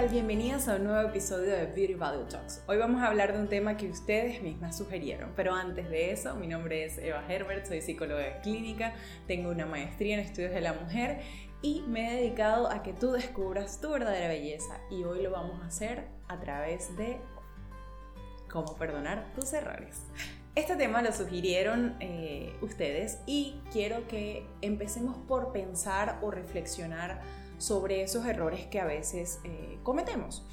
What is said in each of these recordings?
tal? Bienvenidas a un nuevo episodio de Beauty Value Talks. Hoy vamos a hablar de un tema que ustedes mismas sugirieron, pero antes de eso, mi nombre es Eva Herbert, soy psicóloga clínica, tengo una maestría en estudios de la mujer y me he dedicado a que tú descubras tu verdadera belleza y hoy lo vamos a hacer a través de cómo perdonar tus errores. Este tema lo sugirieron eh, ustedes y quiero que empecemos por pensar o reflexionar sobre esos errores que a veces eh, cometemos.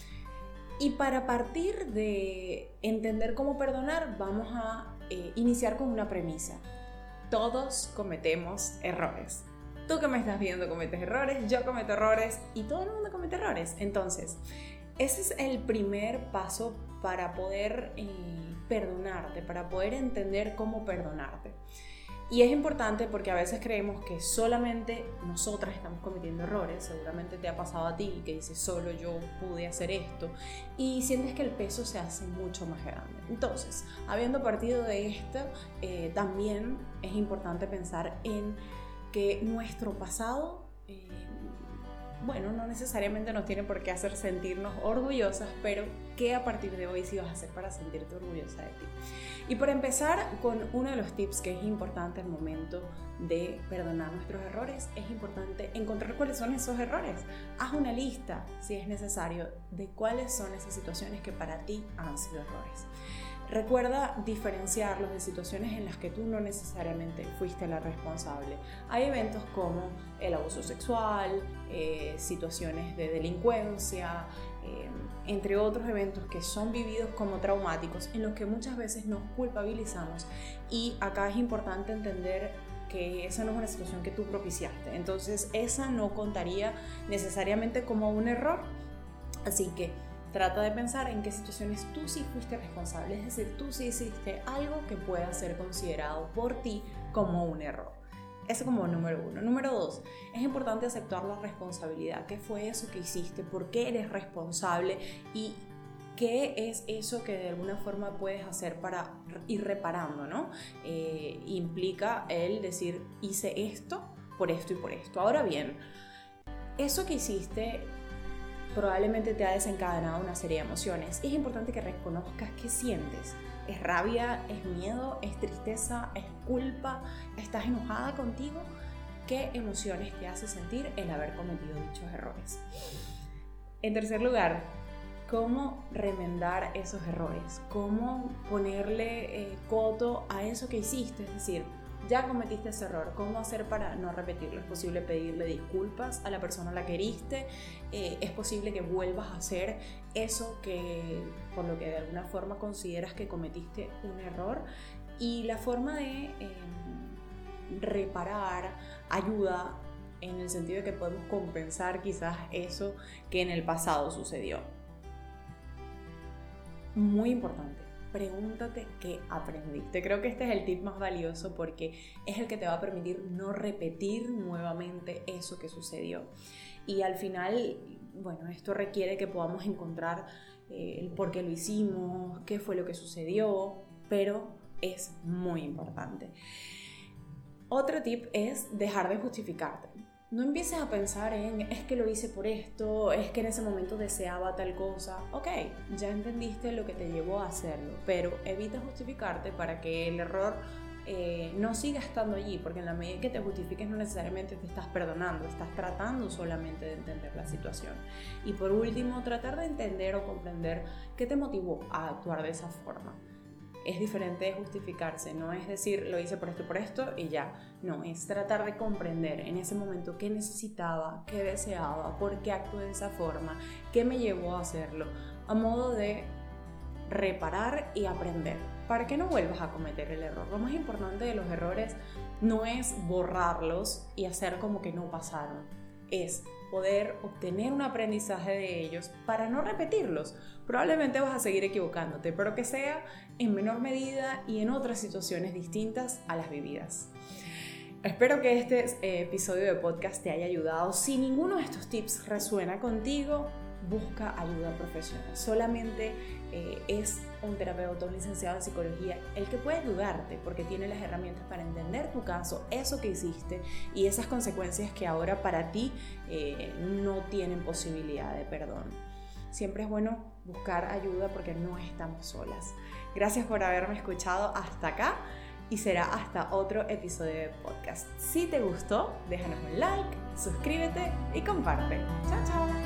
Y para partir de entender cómo perdonar, vamos a eh, iniciar con una premisa. Todos cometemos errores. Tú que me estás viendo cometes errores, yo cometo errores y todo el mundo comete errores. Entonces, ese es el primer paso para poder eh, perdonarte, para poder entender cómo perdonarte. Y es importante porque a veces creemos que solamente nosotras estamos cometiendo errores, seguramente te ha pasado a ti que dices solo yo pude hacer esto y sientes que el peso se hace mucho más grande. Entonces, habiendo partido de esto, eh, también es importante pensar en que nuestro pasado eh, bueno, no necesariamente nos tiene por qué hacer sentirnos orgullosas, pero ¿qué a partir de hoy sí vas a hacer para sentirte orgullosa de ti? Y por empezar con uno de los tips que es importante al momento de perdonar nuestros errores, es importante encontrar cuáles son esos errores. Haz una lista, si es necesario, de cuáles son esas situaciones que para ti han sido errores. Recuerda diferenciarlos de situaciones en las que tú no necesariamente fuiste la responsable. Hay eventos como el abuso sexual, eh, situaciones de delincuencia, eh, entre otros eventos que son vividos como traumáticos, en los que muchas veces nos culpabilizamos. Y acá es importante entender que esa no es una situación que tú propiciaste. Entonces esa no contaría necesariamente como un error. Así que Trata de pensar en qué situaciones tú sí fuiste responsable, es decir, tú sí hiciste algo que pueda ser considerado por ti como un error. Eso como número uno. Número dos, es importante aceptar la responsabilidad. ¿Qué fue eso que hiciste? ¿Por qué eres responsable? Y qué es eso que de alguna forma puedes hacer para ir reparando, ¿no? Eh, implica el decir, hice esto por esto y por esto. Ahora bien, eso que hiciste probablemente te ha desencadenado una serie de emociones. Es importante que reconozcas qué sientes. ¿Es rabia? ¿Es miedo? ¿Es tristeza? ¿Es culpa? ¿Estás enojada contigo? ¿Qué emociones te hace sentir el haber cometido dichos errores? En tercer lugar, cómo remendar esos errores, cómo ponerle eh, coto a eso que hiciste, es decir, ya cometiste ese error, ¿cómo hacer para no repetirlo? Es posible pedirle disculpas a la persona la que heriste, eh, es posible que vuelvas a hacer eso que por lo que de alguna forma consideras que cometiste un error y la forma de em, reparar ayuda en el sentido de que podemos compensar quizás eso que en el pasado sucedió. Muy importante pregúntate qué aprendiste. Creo que este es el tip más valioso porque es el que te va a permitir no repetir nuevamente eso que sucedió. Y al final, bueno, esto requiere que podamos encontrar eh, el por qué lo hicimos, qué fue lo que sucedió, pero es muy importante. Otro tip es dejar de justificarte no empieces a pensar en es que lo hice por esto, es que en ese momento deseaba tal cosa. Ok, ya entendiste lo que te llevó a hacerlo, pero evita justificarte para que el error eh, no siga estando allí, porque en la medida que te justifiques no necesariamente te estás perdonando, estás tratando solamente de entender la situación. Y por último, tratar de entender o comprender qué te motivó a actuar de esa forma es diferente de justificarse, no es decir lo hice por esto, por esto y ya, no, es tratar de comprender en ese momento qué necesitaba, qué deseaba, por qué actué de esa forma, qué me llevó a hacerlo, a modo de reparar y aprender, para que no vuelvas a cometer el error. Lo más importante de los errores no es borrarlos y hacer como que no pasaron, es poder obtener un aprendizaje de ellos para no repetirlos. Probablemente vas a seguir equivocándote, pero que sea en menor medida y en otras situaciones distintas a las vividas. Espero que este eh, episodio de podcast te haya ayudado. Si ninguno de estos tips resuena contigo, busca ayuda profesional. Solamente eh, es un terapeuta, un licenciado en psicología, el que puede ayudarte porque tiene las herramientas para entender tu caso, eso que hiciste y esas consecuencias que ahora para ti eh, no tienen posibilidad de perdón. siempre es bueno buscar ayuda porque no estamos solas. Gracias por haberme escuchado hasta acá y será hasta otro episodio de podcast. Si te gustó, déjanos un like, suscríbete y comparte. Chao, chao.